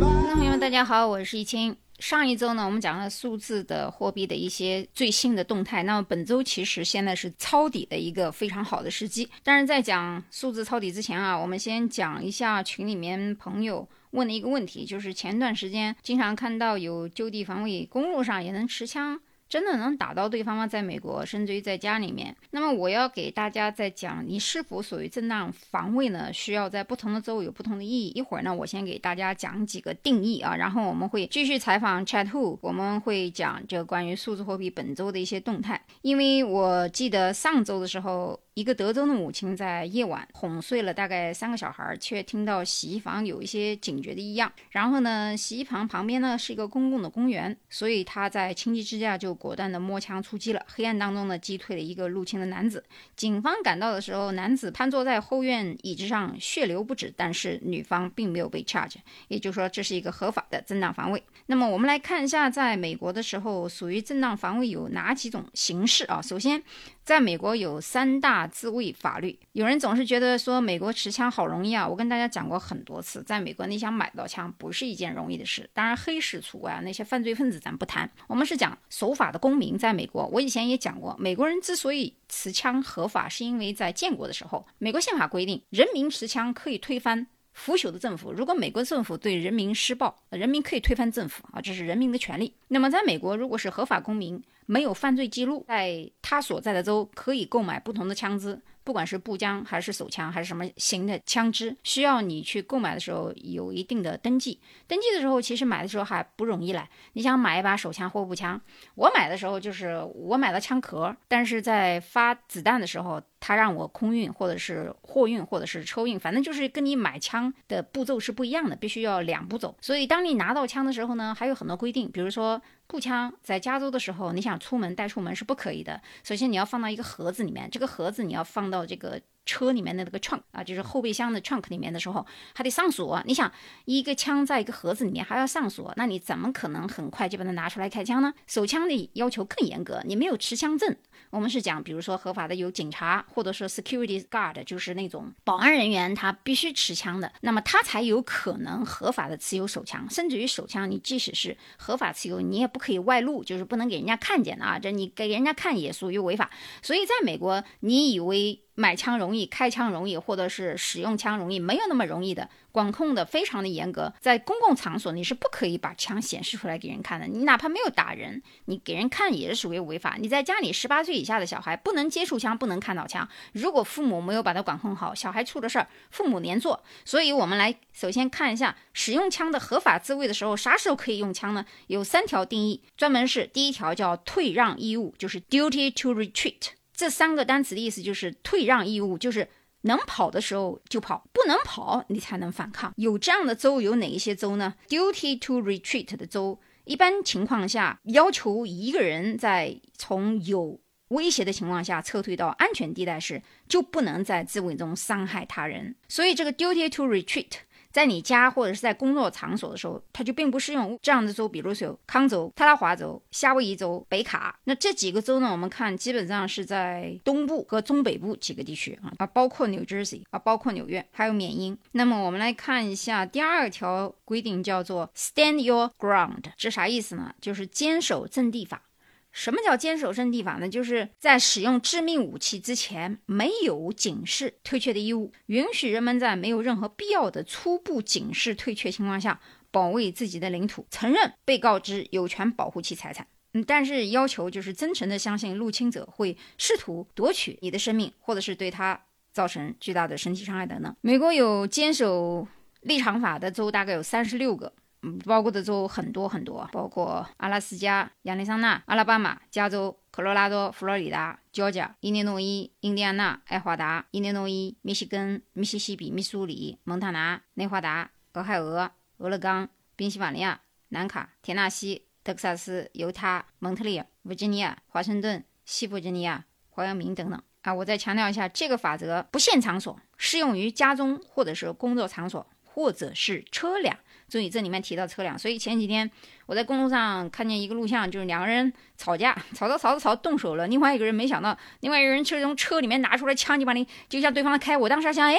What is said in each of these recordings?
那朋友们，大家好，我是易清。上一周呢，我们讲了数字的货币的一些最新的动态。那么本周其实现在是抄底的一个非常好的时机。但是在讲数字抄底之前啊，我们先讲一下群里面朋友问的一个问题，就是前段时间经常看到有就地防卫，公路上也能持枪。真的能打到对方吗？在美国，甚至于在家里面。那么我要给大家再讲，你是否属于正当防卫呢？需要在不同的州有不同的意义。一会儿呢，我先给大家讲几个定义啊，然后我们会继续采访 Chat Who，我们会讲这关于数字货币本周的一些动态。因为我记得上周的时候。一个德州的母亲在夜晚哄睡了大概三个小孩，却听到洗衣房有一些警觉的异样。然后呢，洗衣房旁边呢是一个公共的公园，所以他在情急之下就果断的摸枪出击了。黑暗当中呢，击退了一个入侵的男子。警方赶到的时候，男子瘫坐在后院椅子上，血流不止。但是女方并没有被 charge，也就是说这是一个合法的正当防卫。那么我们来看一下，在美国的时候，属于正当防卫有哪几种形式啊？首先。在美国有三大自卫法律。有人总是觉得说美国持枪好容易啊，我跟大家讲过很多次，在美国你想买到枪不是一件容易的事。当然黑市除外啊，那些犯罪分子咱不谈。我们是讲守法的公民，在美国，我以前也讲过，美国人之所以持枪合法，是因为在建国的时候，美国宪法规定人民持枪可以推翻。腐朽的政府，如果美国政府对人民施暴，人民可以推翻政府啊，这是人民的权利。那么，在美国，如果是合法公民，没有犯罪记录，在他所在的州可以购买不同的枪支。不管是步枪还是手枪还是什么型的枪支，需要你去购买的时候有一定的登记。登记的时候其实买的时候还不容易嘞。你想买一把手枪或步枪，我买的时候就是我买了枪壳，但是在发子弹的时候，他让我空运或者是货运或者是车运，反正就是跟你买枪的步骤是不一样的，必须要两步走。所以当你拿到枪的时候呢，还有很多规定，比如说。步枪在加州的时候，你想出门带出门是不可以的。首先你要放到一个盒子里面，这个盒子你要放到这个车里面的那个 trunk 啊，就是后备箱的 trunk 里面的时候，还得上锁。你想一个枪在一个盒子里面还要上锁，那你怎么可能很快就把它拿出来开枪呢？手枪的要求更严格，你没有持枪证。我们是讲，比如说合法的有警察，或者说 security guard，就是那种保安人员，他必须持枪的，那么他才有可能合法的持有手枪。甚至于手枪，你即使是合法持有，你也不可以外露，就是不能给人家看见的啊，这你给人家看也属于违法。所以在美国，你以为？买枪容易，开枪容易，或者是使用枪容易，没有那么容易的，管控的非常的严格。在公共场所，你是不可以把枪显示出来给人看的。你哪怕没有打人，你给人看也是属于违法。你在家里，十八岁以下的小孩不能接触枪，不能看到枪。如果父母没有把它管控好，小孩出了事儿，父母连坐。所以我们来首先看一下使用枪的合法自卫的时候，啥时候可以用枪呢？有三条定义，专门是第一条叫退让义务，就是 duty to retreat。这三个单词的意思就是退让义务，就是能跑的时候就跑，不能跑你才能反抗。有这样的州有哪一些州呢？Duty to retreat 的州，一般情况下要求一个人在从有威胁的情况下撤退到安全地带时，就不能在自卫中伤害他人。所以这个 Duty to retreat。在你家或者是在工作场所的时候，它就并不适用这样的州，比如说康州、特拉华州、夏威夷州、北卡。那这几个州呢，我们看基本上是在东部和中北部几个地区啊，啊，包括 New Jersey 啊，包括纽约，还有缅因。那么我们来看一下第二条规定，叫做 Stand Your Ground，这啥意思呢？就是坚守阵地法。什么叫坚守阵地法呢？就是在使用致命武器之前，没有警示退却的义务，允许人们在没有任何必要的初步警示退却情况下，保卫自己的领土，承认被告知有权保护其财产。嗯，但是要求就是真诚的相信入侵者会试图夺取你的生命，或者是对他造成巨大的身体伤害等等。美国有坚守立场法的州大概有三十六个。嗯，包括的州很多很多，包括阿拉斯加、亚利桑那、阿拉巴马、加州、科罗拉多、佛罗里达、乔治亚、伊利诺伊、印第安纳、爱华达、伊利诺伊、密西根、密西西比、密苏里、蒙塔纳、内华达、俄亥俄、俄勒冈、宾夕法尼亚、南卡、田纳西、德克萨斯、犹他、蒙特利尔、维吉尼亚、华盛顿、西弗吉尼亚、怀俄明等等。啊，我再强调一下，这个法则不限场所，适用于家中或者是工作场所，或者是车辆。注意这里面提到车辆，所以前几天我在公路上看见一个录像，就是两个人吵架，吵着吵着吵动手了。另外一个人没想到，另外一个人却从车里面拿出来枪，就把你就向对方开。我当时想，哎，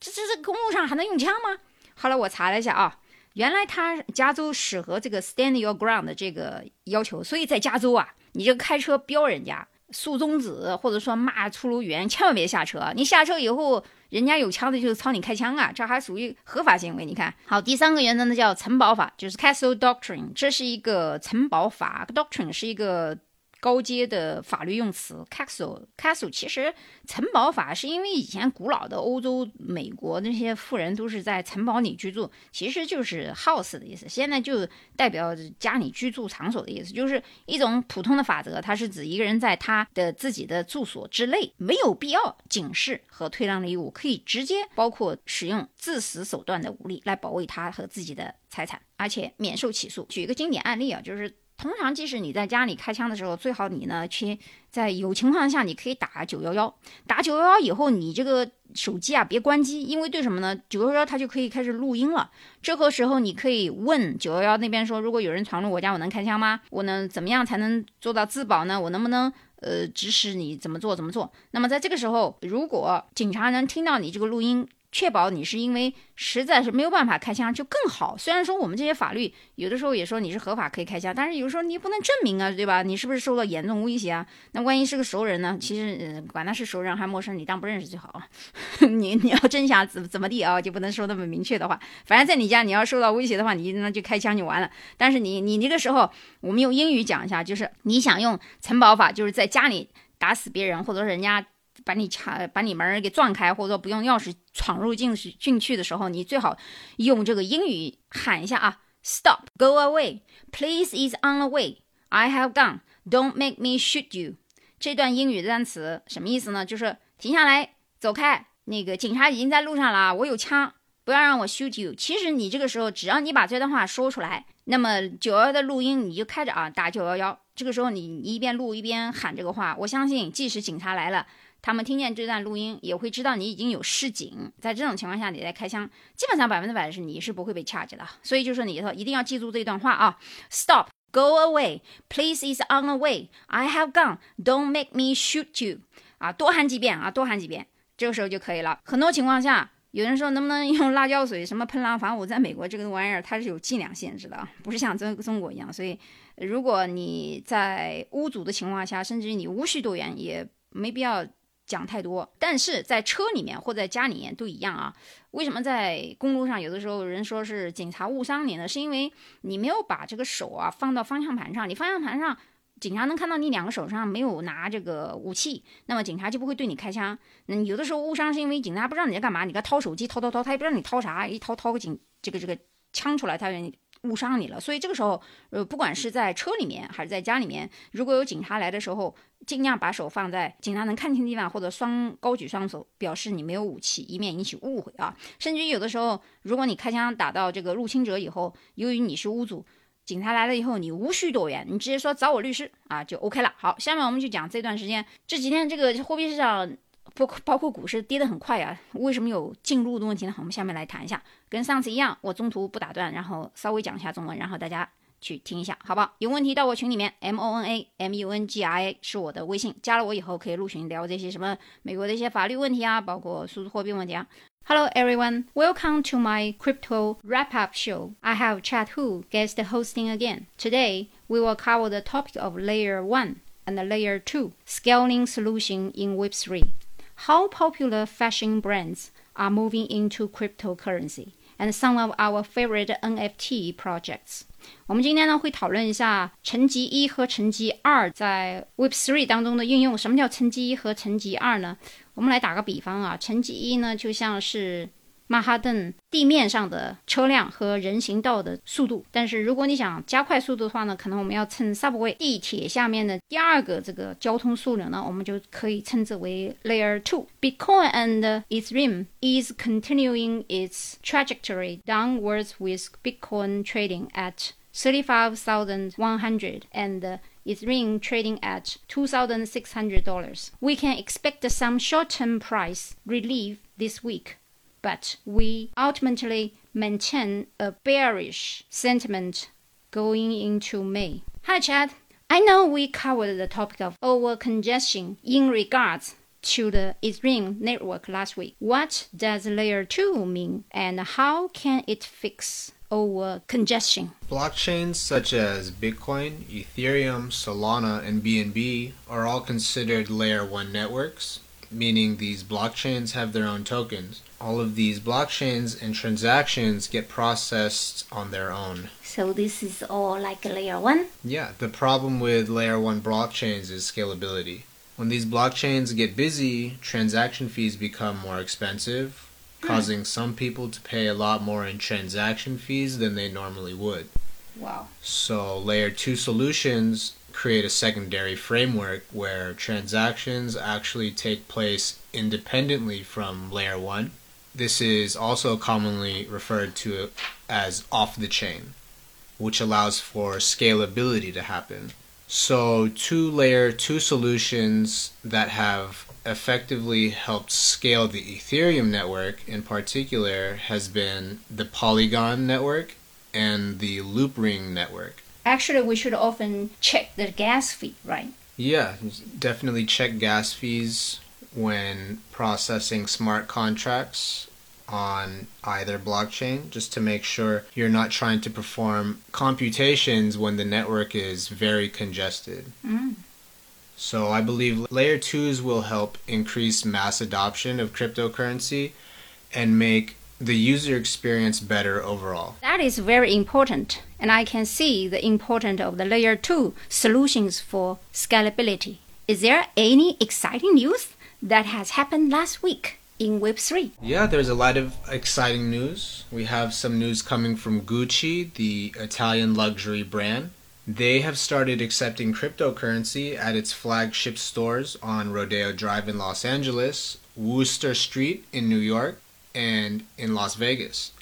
这这这公路上还能用枪吗？后来我查了一下啊，原来他加州适合这个 stand your ground 的这个要求，所以在加州啊，你就开车飙人家。竖中指，或者说骂出入员，千万别下车。你下车以后，人家有枪的，就是朝你开枪啊，这还属于合法行为。你看好，第三个原则呢，叫城堡法，就是 Castle Doctrine，这是一个城堡法，Doctrine 是一个。高阶的法律用词，castle，castle 其实城堡法是因为以前古老的欧洲、美国那些富人都是在城堡里居住，其实就是 house 的意思。现在就代表家里居住场所的意思，就是一种普通的法则。它是指一个人在他的自己的住所之内，没有必要警示和退让的义务，可以直接包括使用致死手段的武力来保卫他和自己的财产，而且免受起诉。举一个经典案例啊，就是。通常，即使你在家里开枪的时候，最好你呢去在有情况下，你可以打九幺幺。打九幺幺以后，你这个手机啊别关机，因为对什么呢？九幺幺它就可以开始录音了。这个时候你可以问九幺幺那边说，如果有人闯入我家，我能开枪吗？我能怎么样才能做到自保呢？我能不能呃指使你怎么做怎么做？那么在这个时候，如果警察能听到你这个录音，确保你是因为实在是没有办法开枪就更好。虽然说我们这些法律有的时候也说你是合法可以开枪，但是有时候你不能证明啊，对吧？你是不是受到严重威胁啊？那万一是个熟人呢？其实管他是熟人还是陌生人，你当不认识最好。你你要真想怎怎么地啊，就不能说那么明确的话。反正在你家你要受到威胁的话，你那就开枪就完了。但是你你那个时候，我们用英语讲一下，就是你想用城堡法，就是在家里打死别人，或者人家。把你抢，把你门给撞开，或者说不用钥匙闯入进去进去的时候，你最好用这个英语喊一下啊，Stop, go away, please is on the way. I have gone. Don't make me shoot you. 这段英语单词什么意思呢？就是停下来，走开。那个警察已经在路上了啊，我有枪，不要让我 shoot you。其实你这个时候，只要你把这段话说出来，那么九幺幺的录音你就开着啊，打九幺幺。这个时候你一边录一边喊这个话，我相信即使警察来了。他们听见这段录音，也会知道你已经有示警。在这种情况下，你再开枪，基本上百分之百是你是不会被 charge 的。所以就说你说一定要记住这段话啊：Stop, go away, please is on the way. I have gone. Don't make me shoot you. 啊，多喊几遍啊，多喊几遍，这个时候就可以了。很多情况下，有人说能不能用辣椒水什么喷狼防我在美国这个玩意儿它是有剂量限制的，不是像中中国一样。所以如果你在屋主的情况下，甚至于你无需多远，也没必要。讲太多，但是在车里面或在家里面都一样啊。为什么在公路上有的时候人说是警察误伤你呢？是因为你没有把这个手啊放到方向盘上，你方向盘上警察能看到你两个手上没有拿这个武器，那么警察就不会对你开枪。嗯，有的时候误伤是因为警察不知道你在干嘛，你该掏手机掏掏掏，他也不知道你掏啥，一掏掏个警这个这个枪出来，他误伤你了。所以这个时候，呃，不管是在车里面还是在家里面，如果有警察来的时候。尽量把手放在警察能看清的地方，或者双高举双手，表示你没有武器，以免引起误会啊。甚至于有的时候，如果你开枪打到这个入侵者以后，由于你是屋主，警察来了以后，你无需躲远，你直接说找我律师啊，就 OK 了。好，下面我们就讲这段时间这几天这个货币市场，包包括股市跌得很快啊，为什么有进入的问题呢？我们下面来谈一下，跟上次一样，我中途不打断，然后稍微讲一下中文，然后大家。去听一下，好不好？有问题到我群里面，M O N A M U N G I A 是我的微信，加了我以后可以入群聊这些什么美国的一些法律问题啊，包括数字货币问题啊。Hello everyone, welcome to my crypto wrap up show. I have Chat Who guest hosting again. Today we will cover the topic of layer one and layer two scaling solution in Web3. How popular fashion brands are moving into cryptocurrency and some of our favorite NFT projects. 我们今天呢会讨论一下层级一和层级二在 Web3 当中的应用。什么叫层级一和层级二呢？我们来打个比方啊，层级一呢就像是 曼哈顿地面上的车辆和人行道的速度，但是如果你想加快速度的话呢，可能我们要称 subway 地铁下面的第二个这个交通枢纽呢，我们就可以称之为 Layer Two。Bitcoin and Ethereum is continuing its trajectory downwards with Bitcoin trading at thirty-five thousand one hundred and Ethereum trading at $2,600. We can expect some short-term price relief this week, but we ultimately maintain a bearish sentiment going into May. Hi, Chad. I know we covered the topic of over congestion in regards to the Ethereum network last week. What does layer 2 mean and how can it fix over congestion? Blockchains such as Bitcoin, Ethereum, Solana, and BNB are all considered layer 1 networks, meaning these blockchains have their own tokens. All of these blockchains and transactions get processed on their own. So this is all like layer 1? Yeah, the problem with layer 1 blockchains is scalability. When these blockchains get busy, transaction fees become more expensive, hmm. causing some people to pay a lot more in transaction fees than they normally would. Wow. So, layer 2 solutions create a secondary framework where transactions actually take place independently from layer 1. This is also commonly referred to as off the chain, which allows for scalability to happen. So, two layer two solutions that have effectively helped scale the Ethereum network in particular has been the Polygon network and the Loopring network. Actually, we should often check the gas fee, right? Yeah, definitely check gas fees when processing smart contracts on either blockchain just to make sure you're not trying to perform computations when the network is very congested. Mm. So I believe layer 2s will help increase mass adoption of cryptocurrency and make the user experience better overall. That is very important, and I can see the importance of the layer 2 solutions for scalability. Is there any exciting news that has happened last week? in Web3. Yeah, there's a lot of exciting news. We have some news coming from Gucci, the Italian luxury brand. They have started accepting cryptocurrency at its flagship stores on Rodeo Drive in Los Angeles, Wooster Street in New York, and in Las Vegas.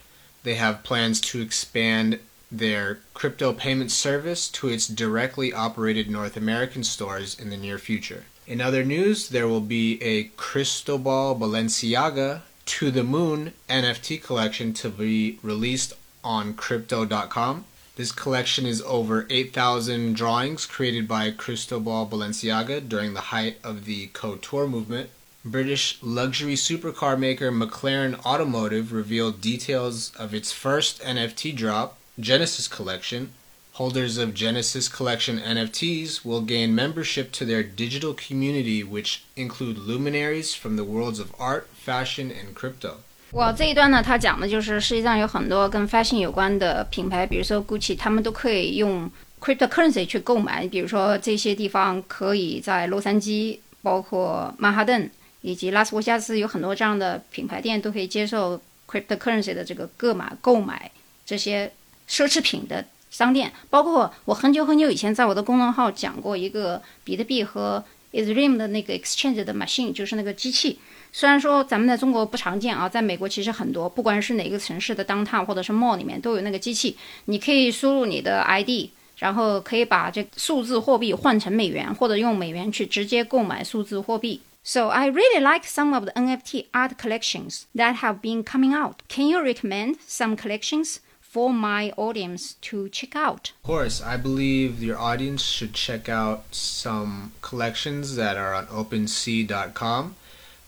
They have plans to expand their crypto payment service to its directly operated North American stores in the near future. In other news, there will be a Cristobal Balenciaga to the Moon NFT collection to be released on Crypto.com. This collection is over 8,000 drawings created by Cristobal Balenciaga during the height of the couture movement. British luxury supercar maker McLaren Automotive revealed details of its first NFT drop, Genesis Collection, Holders of Genesis Collection NFTs will gain membership to their digital community, which include luminaries from the worlds of art, fashion, and crypto. 哇，这一段呢，它讲的就是实际上有很多跟 fashion 有关的品牌，比如说 Gucci，他们都可以用 cryptocurrency 去购买。比如说这些地方可以在洛杉矶、包括曼哈顿以及拉斯维加斯有很多这样的品牌店都可以接受 cryptocurrency 的这个购买购买这些奢侈品的 商店，包括我很久很久以前在我的公众号讲过一个比特币和 Ethereum 的那个 exchange 的 machine，就是那个机器。虽然说咱们在中国不常见啊，在美国其实很多，不管是哪个城市的 downtown 或者是 mall 里面都有那个机器，你可以输入你的 ID，然后可以把这数字货币换成美元，或者用美元去直接购买数字货币。So I really like some of the NFT art collections that have been coming out. Can you recommend some collections? For my audience to check out? Of course, I believe your audience should check out some collections that are on OpenSea.com.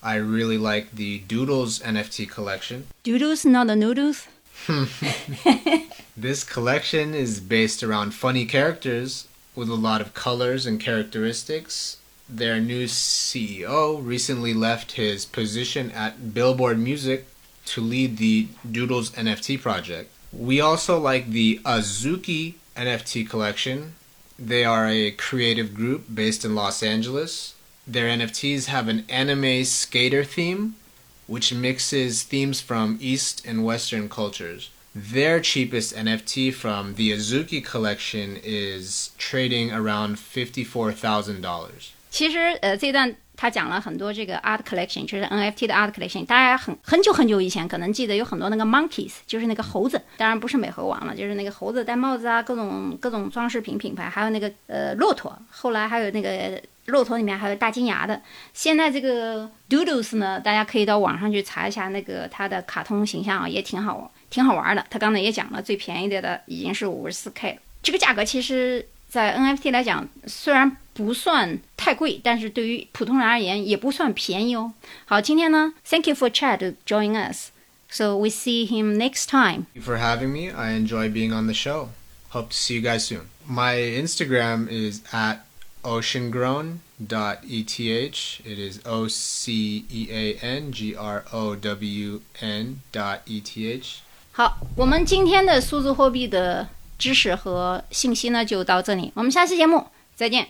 I really like the Doodles NFT collection. Doodles, not the noodles? this collection is based around funny characters with a lot of colors and characteristics. Their new CEO recently left his position at Billboard Music to lead the Doodles NFT project. We also like the Azuki NFT collection. They are a creative group based in Los Angeles. Their NFTs have an anime skater theme, which mixes themes from East and Western cultures. Their cheapest NFT from the Azuki collection is trading around $54,000. 其实，呃，这段 他讲了很多这个 art collection，就是 NFT 的 art collection。大家很很久很久以前可能记得有很多那个 monkeys，就是那个猴子，当然不是美猴王了，就是那个猴子戴帽子啊，各种各种装饰品品牌，还有那个呃骆驼，后来还有那个骆驼里面还有大金牙的。现在这个 Doodles 呢，大家可以到网上去查一下那个它的卡通形象啊，也挺好，挺好玩的。他刚才也讲了，最便宜的的已经是五十四 K，这个价格其实。在 NFT 来讲，虽然不算太贵，但是对于普通人而言也不算便宜哦。好，今天呢，Thank you for Chad to join us. So we see him next time. Thank you for having me. I enjoy being on the show. Hope to see you guys soon. My Instagram is at oceangrown.eth. It is O C E A N G R O W N dot E T H. 好，我们今天的数字货币的知识和信息呢，就到这里。我们下期节目再见。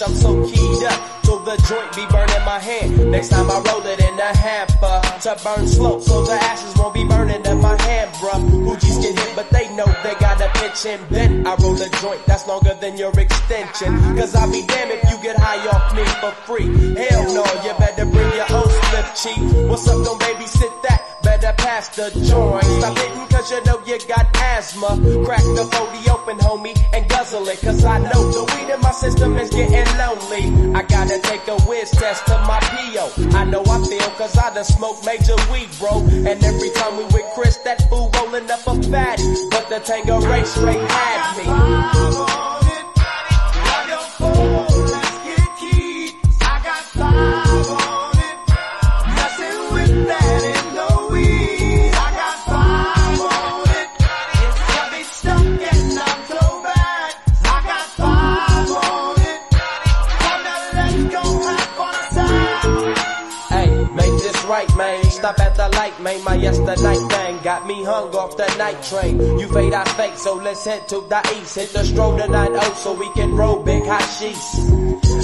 I'm so keyed up till the joint be burning my hand. Next time I roll it in a hamper to burn slow, so the ashes won't be burning in my hand, bruh. Hoogies get hit, but they know they got a pitch and bent. I roll a joint that's longer than your extension. Cause I'll be damned if you get high off me for free. Hell no, you better bring your own slip cheap. What's up, don't babysit that? Better pass the joint. Stop hitting cause you know you got asthma. Crack the 40 open, homie, and guzzle it. Cause I know the weed in my system getting lonely. I gotta take a whiz test to my PO. I know I feel cause I done smoked major weed, bro. And every time we with Chris, that fool rolling up a fatty. But the Tango race straight had me. Stop at the light, man. My yesterday thing got me hung off the night train. You fade, I fake, so let's head to the east. Hit the stroll tonight, oh, so we can roll big hot sheets.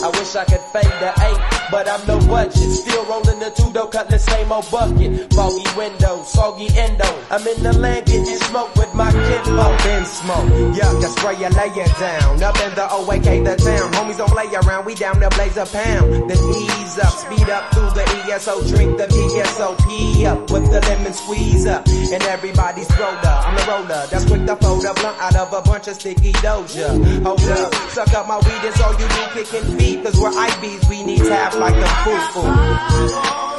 I wish I could fade the eight, but I'm no budget. Still rolling the two though, cut the same old bucket. Foggy window, soggy endo. I'm in the land getting smoke with my kinfolk. Been smoke, yuck, I spray you, lay it down. Up in the OAK, the town. Homies don't play around, we down to blaze a pound. Then ease up, speed up through the ESO, drink the VSOP up with the lemon squeeze up. And everybody's roller, I'm the roller. That's quick to fold a blunt out of a bunch of sticky doja. Hold up, suck up my weed, it's all you do, kicking feet. Cause we're IBs, we need tap like the foo-foo.